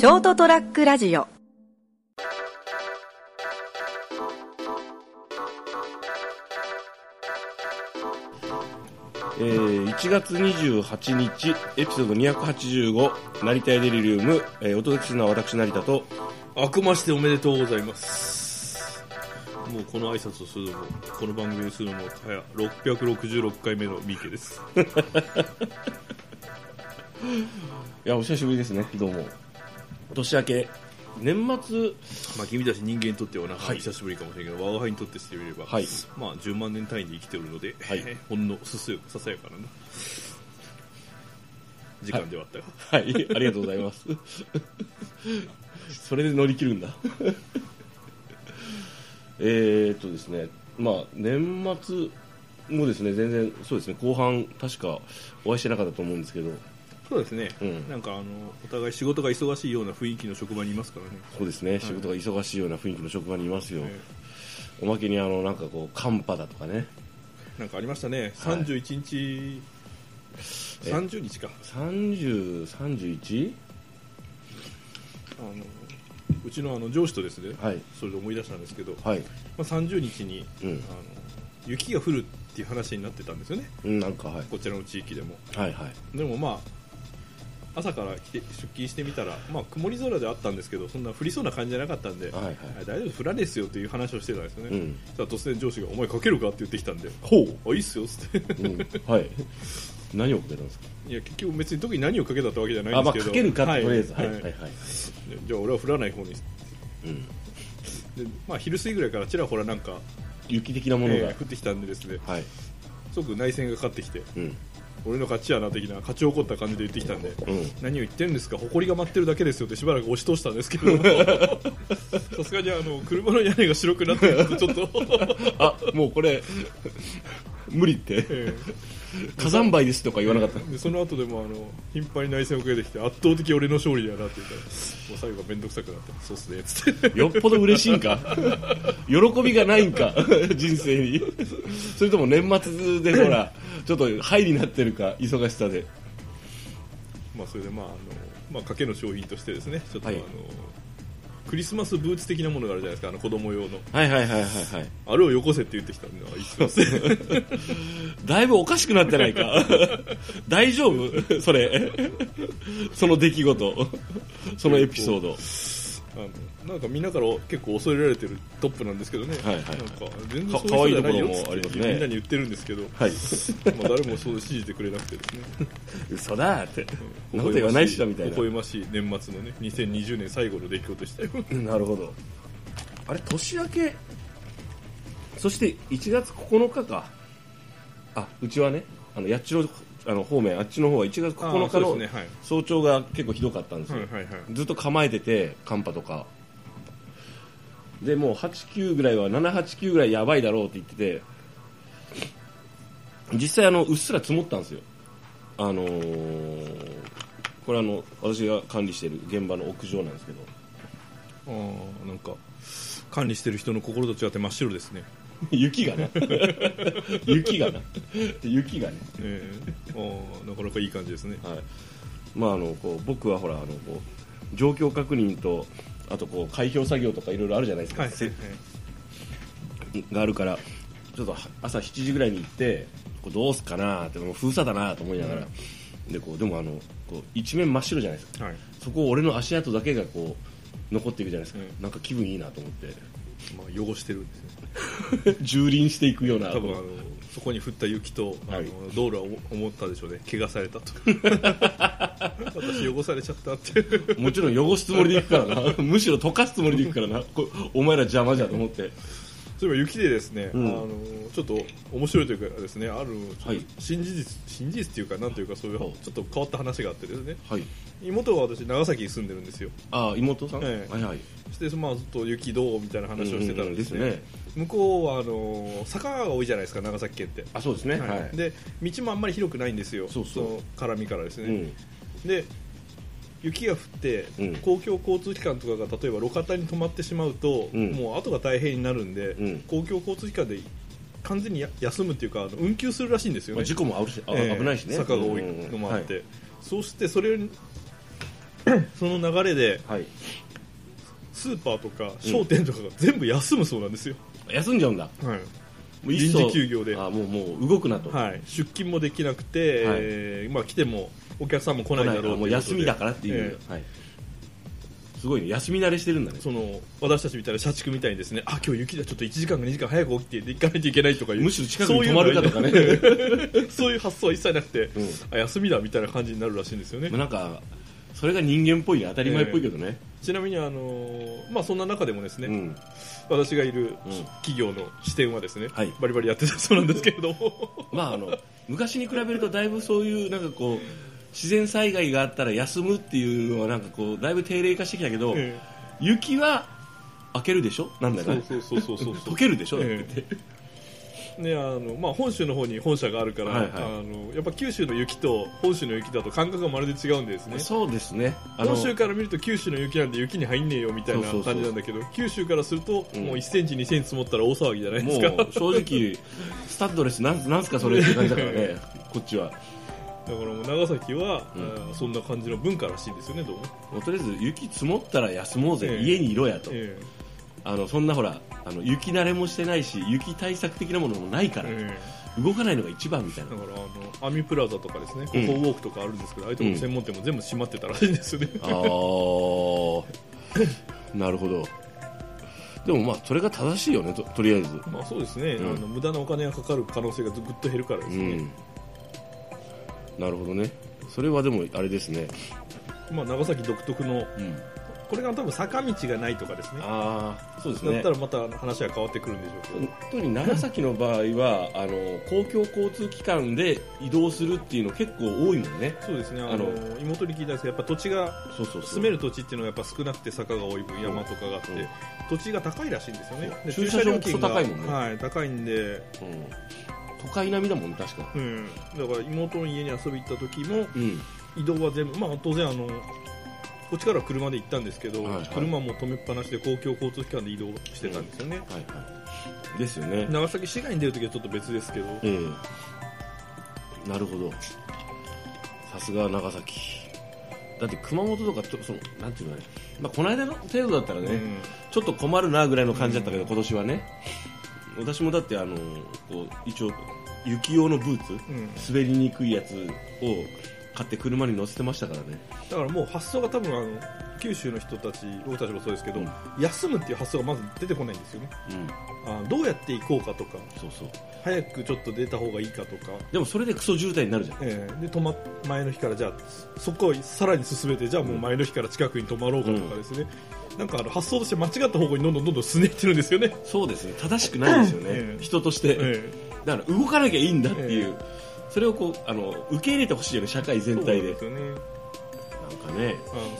ショートトラックラジオ。えー1月28日エピソード285成田エデリリウム、えーお届けするのは私成田とあくましておめでとうございます。もうこの挨拶をするのもこの番組にするのも早666回目の三池です。いやお久しぶりですね。どうも年明け。年末。まあ君たち人間にとってはな、はい。久しぶりかもしれないけど我が輩にとってしてみれば、はい。まあ10万年単位で生きておるので、はい。ほんのすすささやかなな時間ではあったが、はい。ありがとうございます。それで乗り切るんだ。えーっとですね。まあ年末もですね全然そうですね。後半確かお会いしてなかったと思うんですけどそうですね、うん。なんかあのお互い仕事が忙しいような雰囲気の職場にいますからね、そうですね、仕事が忙しいような雰囲気の職場にいますよ、えおまけにあのなんかこう寒波だとかね。なんかありましたね。はい。31日、え30日か。3031? あのうちのあの上司とですね、はい。それで思い出したんですけど、はい。まあ、30日に、うん。あの雪が降るっていう話になってたんですよね。うんなんかはい。こちらの地域でも。はいはい。でもまあ朝から来て出勤してみたら、まあ、曇り空ではあったんですけどそんな降りそうな感じじゃなかったんで、はいはい。あ大丈夫降らねえっすよという話をしてたんですよね、うん。そしたら突然上司が「お前かけるか?」って言ってきたんでほ「あいいっすよ」っつって。う、うん、はい。何をかけたんですか？いや結局別に特に何をかけたってわけじゃないんあまあですけど。かけるかとりあえず。はいははいいはい。じゃあ俺は降らない方にうん。で、まあ、昼過ぎぐらいからちらほらなんか、雪的なものが、えー降ってきたんでですね。はい。すごく内戦がかかってきて。うん俺の勝ちやな的な勝ち怒った感じで言ってきたんでうん。何を言ってるんですか埃が舞ってるだけですよってしばらく押し通したんですけど。さすがにあの車の屋根が白くなってるとちょっと、あもうこれ無理って。え火山灰ですとか言わなかった。えでその後でもあの頻繁に内戦をかけてきて圧倒的俺の勝利だなって言ったらもう最後は面倒くさくなってそうっすねっつって。よっぽど嬉しいんか？喜びがないんか？人生に。それとも年末でほらちょっとハイになってるか？忙しさで。まあそれでまああの、まあ、賭けの商品としてですねちょっとあの、はいクリスマスブーツ的なものがあるじゃないですかあの子供用の。はいはいはいはいはい。あれをよこせって言ってきたんであいつすだいぶおかしくなってないか。大丈夫？それ。その出来事。そのエピソードあのなんかみんなから結構恐れられてるトップなんですけどね、はいはいなんか全然かそういう人じゃないよ可愛いところもありますね。ってみんなに言ってるんですけど、はい。まあ誰もそう信じてくれなくてですね。嘘だって。そんなこと言わないっしょみたいな。微笑ましい。年末のね2020年最後の出来事でしたよ。なるほど。あれ年明けそして1月9日か。あうちはねあの八千代あの方面あっちの方は1月9日の早朝が結構ひどかったんですよ、ずっと構えてて寒波とか。でもう89ぐらいは789ぐらいやばいだろうって言ってて実際あのうっすら積もったんですよ。あのーこれあの私が管理している現場の屋上なんですけど。あーなんか管理してる人の心と違って真っ白ですね 雪がな。雪がな。雪がね、えー。なかなかいい感じですね。はい。まあ、あのこう僕はほらあのこう状況確認とあとこう開票作業とかいろいろあるじゃないですか、はいせがあるからちょっと朝7時ぐらいに行ってこうどうすっかなってもう封鎖だなと思いながら、でこうでもあのこう一面真っ白じゃないですか。はい。そこを俺の足跡だけがこう残っていくじゃないですか、うん。なんか気分いいなと思ってまあ、汚してるんですね 蹂躙していくような。多分あのそこに降った雪と、はい。あの道路は思ったでしょうね。怪我されたと 私汚されちゃったって。もちろん汚すつもりで行くからな。むしろ溶かすつもりで行くからな。こお前ら邪魔じゃと思ってそういえば雪でですね、うん。あのちょっと面白いというかですねあるはい。新事実新事実っていうかなんというかそういうちょっと変わった話があってですね。はい。妹は私長崎に住んでるんですよ。あ妹さん、ええ。はいはい。そしてまあずっと雪どうみたいな話をしてたらですね,、うんうんです向こうはあの坂が多いじゃないですか長崎県って。あそうですね。ははい。い、で道もあんまり広くないんですよ。そうそう。の絡みからですね、うん。で雪が降って、うん。公共交通機関とかが例えば路肩に止まってしまうと、うん。もう後が大変になるんで、うん。公共交通機関で完全にや休むっていうかあの運休するらしいんですよね、まあ、事故もあるしあ、ええ危ないしね。坂が多いのもあって、そうしてそれ その流れではい。スーパーとか商店とかが全部休むそうなんですよ、休んじゃうんだ。はい。もういっそ臨時休業で。あもうもう動くなと、はい、出勤もできなくて、はい。えーまあ、来てもお客さんも来ないだろうもう休みだからっていう、はい、すごいね。休み慣れしてるんだね。その私たちみたいな社畜みたいにですねあ今日雪だちょっと1時間か2時間早く起きて行かないといけないとかいうむしろ近くに泊まるかとかね。そういう発想は一切なくて、うん。あ休みだみたいな感じになるらしいんですよね。まあなんかそれが人間っぽいね当たり前っぽいけどね、ちなみにあのーまあ、そんな中でもですね、うん。私がいるうん。企業の支店はですね、はい。バリバリやってたそうなんですけれども。まああの昔に比べるとだいぶそういうなんかこう自然災害があったら休むっていうのはなんかこうだいぶ定例化してきたけど、え雪は開けるでしょ？なんだよねえそうそうそうそうそう。溶けるでしょ、えだって。ねあのまあ、本州の方に本社があるから、はいはい。あのやっぱ九州の雪と本州の雪だと感覚がまるで違うんですね。そうですね。本州から見ると九州の雪なんで雪に入んねえよみたいな感じなんだけど九州からすると、うん。もう1センチ2センチ積もったら大騒ぎじゃないでもすかう正直スタッドレスなんなんすかそれって感じだからね。こっちはだからもう長崎は、うん。あーそんな感じの文化らしいんですよねどうも、もうとりあえず雪積もったら休もうぜ、ええ。家にいろやと、えあのそんなほらあの雪慣れもしてないし雪対策的なものもないから、ええ。動かないのが一番みたいな。えだからあのアミプラザとかですねココうんウォークとかあるんですけど、ああいうところの専門店も全部閉まってたらしいんですよね、あー。なるほど。でもまあそれが正しいよねととりあえず。まあそうですね、うん。あの無駄なお金がかかる可能性がぐっと減るからですね、うんなるほどね。それはでもあれですね、まあ、長崎独特のうん、これが多分坂道がないとかですね。ああそうですね。だったらまた話は変わってくるんでしょうけど、特に長崎の場合はあの公共交通機関で移動するっていうの結構多いもんね。そうですね。あの妹に聞いたんですけどやっぱ土地がそうそう住める土地っていうのがやっぱ少なくて坂が多い分山とかがあって、うん。土地が高いらしいんですよね。で駐車場もクソ高いもんね。はい、高いんで、うん、都会並みだもん確か。うん、だから妹の家に遊び行った時もうん。移動は全部まあ当然あのこっちから車で行ったんですけど、はいはい。車も止めっぱなしで公共交通機関で移動してたんですよね、はいはい。ですよね。長崎市外に出るときはちょっと別ですけど、ええなるほど。さすが長崎。だって熊本とかとそのなんていうのね、まあ、この間の程度だったらね、うん。ちょっと困るなぐらいの感じだったけど、今年はね私もだってあのこう一応雪用のブーツうん。滑りにくいやつを買って車に乗せてましたからね。だからもう発想が多分あの九州の人たち僕たちもそうですけど、うん。休むっていう発想がまず出てこないんですよね。うん。あどうやって行こうかとかそうそう。早くちょっと出た方がいいかとか、でもそれでクソ渋滞になるじゃん。えーで止ま前の日からじゃあそこをさらに進めてじゃあもう前の日から近くに止まろうかとかですね、なんかあの発想として間違った方向にどんどんどんどん進んでいってるんですよね、そうですね。正しくないですよね、ええ。人として、えだから動かなきゃいいんだっていう、えそれをこうあの受け入れてほしいよね社会ー全体で。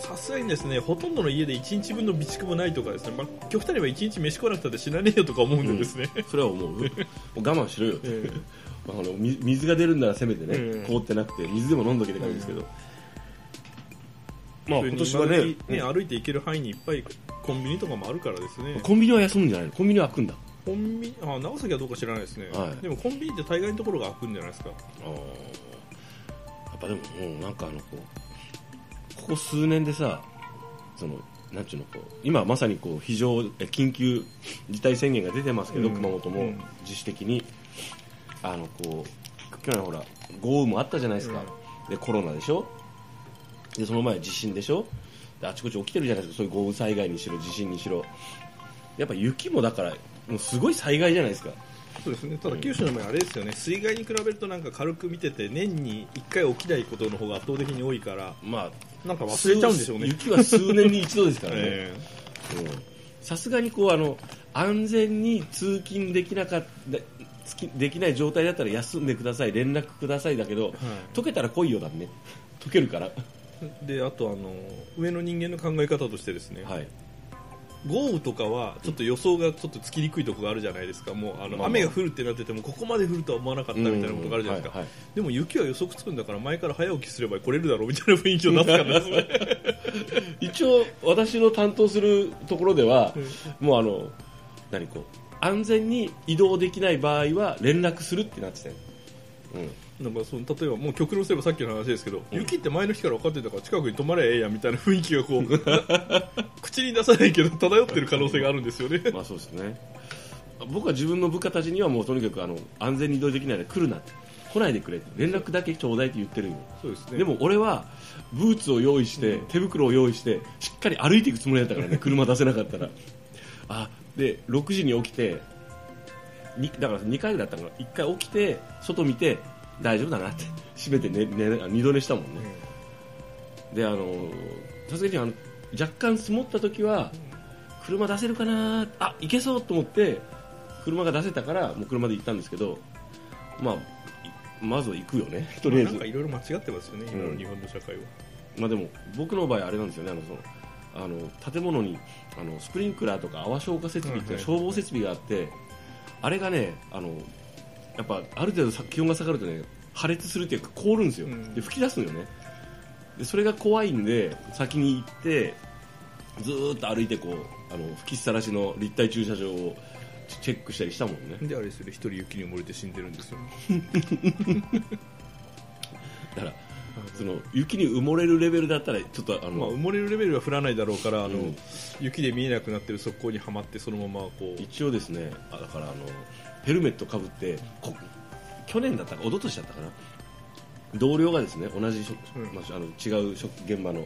さすがにですねほとんどの家で1日分の備蓄もないとかですね、まあ、極端には1日飯食わなくたって死なねえよとか思うんでですね、それは思う。もう我慢しろよって、ええ。まあ、あのみ水が出るんならせめてね、ええ。凍ってなくて水でも飲んどけって感じですけど、まあ今年はねねうん。歩いて行ける範囲にいっぱいコンビニとかもあるからですね。コンビニは休むんじゃないの？コンビニは開くんだ。コンビあ長崎はどうか知らないですね、はい。でもコンビニって大概のところが開くんじゃないですか。あー。やっぱでももうなんかあのこうここ数年でさそのなんちゅうのこう今まさにこう非常え緊急事態宣言が出てますけど、うん。熊本もうん。自主的に。あのこう去年ほら豪雨もあったじゃないですか、でコロナでしょ？でその前地震でしょ？であちこち起きてるじゃないですか。そういう豪雨災害にしろ地震にしろ。やっぱ雪もだからもうすごい災害じゃないですか。そうですね。ただ九州の場合あれですよね。水害に比べるとなんか軽く見てて年に1回起きないことの方が圧倒的に多いからまあなんか忘れちゃうんでしょうね。雪は数年に一度ですからね、さすがにこうあの安全に通勤できなかったつきできない状態だったら休んでください連絡くださいだけど、溶けたら来いよだね。溶けるから。えであとあの上の人間の考え方としてですね、はい。豪雨とかはちょっと予想がちょっとつきにくいところがあるじゃないですか。もうあの、まあまあ。雨が降るってなっててもここまで降るとは思わなかったみたいなことがあるじゃないですか、うんはいはい。でも雪は予測つくんだから前から早起きすれば来れるだろうみたいな雰囲気を出すから。ですね一応私の担当するところでは、もうあの何こう安全に移動できない場合は連絡するってなってたよ、うん、なんかその例えばもう極論すればさっきの話ですけど、雪って前の日から分かってたから近くに泊まればええやんみたいな雰囲気がこう 口に出さないけど漂ってる可能性があるんですよね。まあそうですね。僕は自分の部下たちにはもうとにかくあの安全に移動できないので来るなって。来ないでくれって連絡だけちょうだいって言ってるよ。そうですね。でも俺はブーツを用意して、手袋を用意してしっかり歩いていくつもりだったからね車出せなかったら。あで6時に起きてにだから2回ぐらいだったから1回起きて外見て大丈夫だなって。閉めて寝寝二度寝したもんね、であのさすがにあの若干積もった時は車出せるかなあ行けそうと思って車が出せたからもう車で行ったんですけどまあいまずは行くよねとりあえず。いろいろ間違ってますよね、今うん。の日本の社会は。まあ、でも僕の場合あれなんですよねあのそのあの建物にあのスプリンクラーとか泡消火設備って消防設備があってあれがねあのやっぱある程度さ気温が下がるとね破裂するっていうか凍るんですよ、うん。で吹き出すのよね。でそれが怖いんで先に行ってずーっと歩いてこうあの吹きさらしの立体駐車場をチェックしたりしたもんね。であれですよね一人雪に埋もれて死んでるんですよ だからその雪に埋もれるレベルだったらちょっとあの、まあ、埋もれるレベルは降らないだろうからあの、うん。雪で見えなくなってる側溝にはまってそのままこう。一応ですねあだからあのヘルメットかぶってこ去年だったか一昨年だったかな。同僚がですね同じまあ、あの違う職現場の,、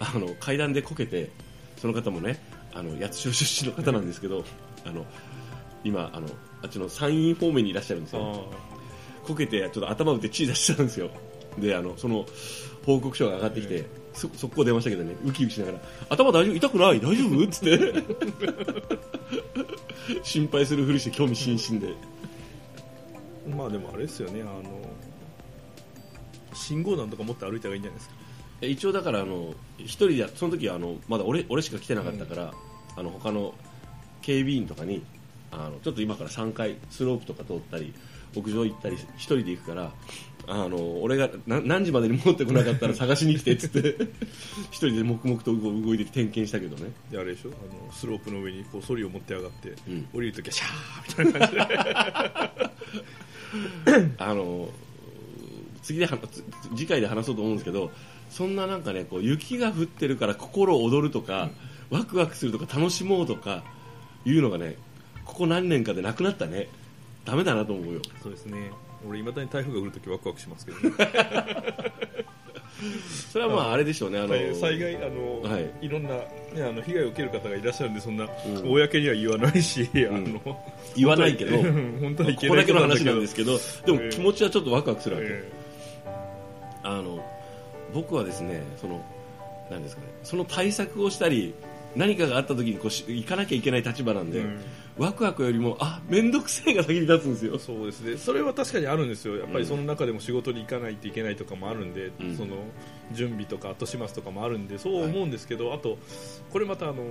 あの階段でこけてその方もねあの八代出身の方なんですけどあの今あのあっちの山陰方面にいらっしゃるんですよ。あこけてちょっと頭打って血出してたんですよであのその報告書が上がってきて、そ速攻出ましたけどねウキウキしながら頭大丈夫？痛くない？大丈夫？っ つって。心配するふりして興味津々で。ーまあでもあれですよねあの信号弾とか持って歩いた方がいいんじゃないですか？え一応だからあの一人でその時はあのまだ俺俺しか来てなかったから、あの他の警備員とかにあのちょっと今から3回スロープとか通ったり屋上行ったり一人で行くからあの俺がな何時までに戻ってこなかったら探しに来てっつって 一人で黙々と動動いて点検したけどね。であれでしょ？あのスロープの上にこうソリを持って上がって、うん。降りるときはシャーみたいな感じで。あの次で次回で話そうと思うんですけどそんななんかねこう雪が降ってるから心躍るとか、ワクワクするとか楽しもうとかいうのがねここ何年かでなくなったねダメだなと思うよ。そうですね。俺いまだに台風が来るときワクワクしますけどね。それはまああれでしょうね。あの災災害あの、はい。い、ろんな、ね、あの被害を受ける方がいらっしゃるんでそんな、ん。公には言わないし、あの 言わないけど。本当はいここだけの話なんですけどでも気持ちはちょっとワクワクするわけ、え。あの僕はですねそのなんですかねその対策をしたり何かがあった時にこうし行かなきゃいけない立場なんで、うん。ワクワクよりもあ面倒くせえが先に立つんですよ。えそうですね。それは確かにあるんですよ。やっぱりその中でも仕事に行かないといけないとかもあるんで、うん。その準備とか後始末とかもあるんでそう思うんですけど、あとこれまたあの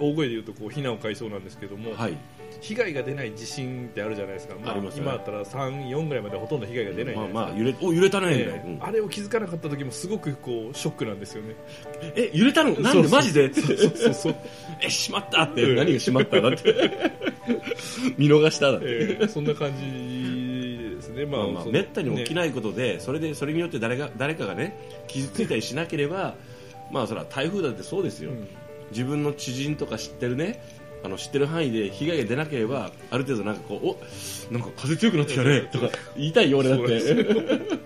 大声で言うとこう避難を買いそうなんですけども、はい。被害が出ない地震ってあるじゃないですか、まありますね。今だったら3、4ぐらいまでほとんど被害が出ないないですか、まあ揺れお揺れたねええうん。あれを気づかなかった時もすごくこうショックなんですよね。え揺れたの？なんで？マジで？そうそうそう えしまったって、うん何がしまっただって。見逃しただって、ええ。そんな感じですね、まあまあめったに起きねないことで、それでそれによって誰が誰かがね傷ついたりしなければ、まあそれは台風だってそうですよ、うん自分の知人とか知ってるねあの知ってる範囲で被害が出なければある程度なんかこうおなんか風強くなってきたねとか言いたいよ俺だって。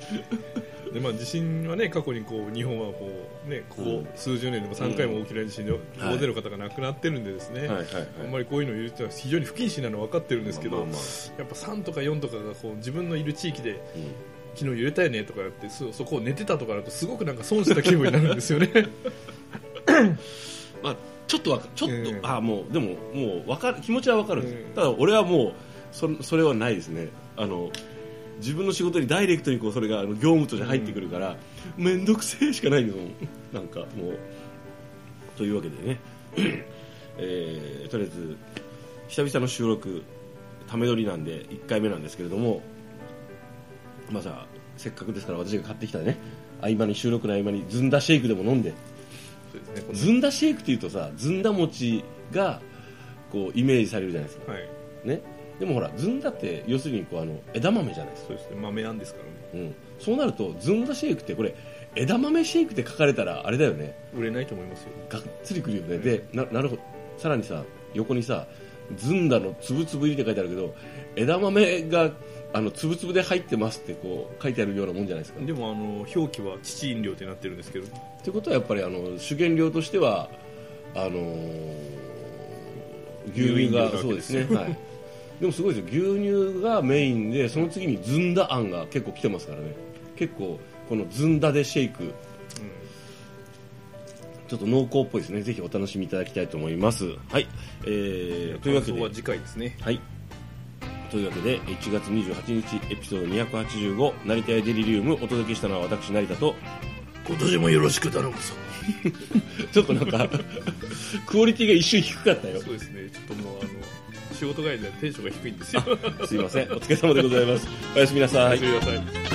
でまあ、地震はね過去にこう日本はこう、ね、ここ数十年でも3回も大きな地震で大勢の方が亡くなってるんでですね、はい。はい。はい。あんまりこういうのを言う人は非常に不謹慎なのは分かってるんですけど、まあまあまやっぱ3とか4とかがこう自分のいる地域でうん。昨日揺れたよねとかやってそそこを寝てたとかだとすごくなんか損した気分になるんですよね。まあ、ちょっとわかちょっと、うんあもうでももうわかる気持ちはわかるんです、うんただ俺はもうそそれはないですね。あの自分の仕事にダイレクトにこうそれが業務として入ってくるから面倒、くせえしかないんですもん。なんかもうというわけでね、えーとりあえず久々の収録ため撮りなんで1回目なんですけれどもまあさせっかくですから私が買ってきたね合間に収録の合間にずんだシェイクでも飲んでそうですねずんだシェイクっていうとさずんだ餅がこうイメージされるじゃないですか。はい。ね。でもほらずんだって要するにこうあの枝豆じゃないですか、そうですね。豆あんですからね。うん、そうなるとずんだシェイクってこれ枝豆シェイクって書かれたらあれだよね。売れないと思いますよ。がっつりくるよね、でななるほど。さらにさ横にさずんだのつぶつぶ入りって書いてあるけど枝豆があのつぶつぶで入ってますってこう書いてあるようなもんじゃないですか。でもあの表記は乳飲料ってなってるんですけど。ということはやっぱりあの主原料としてはあのー牛乳がそうですね、はい、でもすごいですよ。牛乳がメインでその次にずんだあんが結構来てますからね。結構このずんだでシェイク。ちょっと濃厚っぽいですね。ぜひお楽しみいただきたいと思います。はい、えー、というわけで。次回ですね。はい。というわけで、1月28日、エピソード285、成田屋デリリウム、お届けしたのは私、成田と、今年もよろしく頼むぞ ちょっとなんか、クオリティが一瞬低かったよ。そうですねちょっともうあの仕事帰りでテンションが低いんですよすいません。お疲れ様でございます。おやすみなさいおやす。みなさい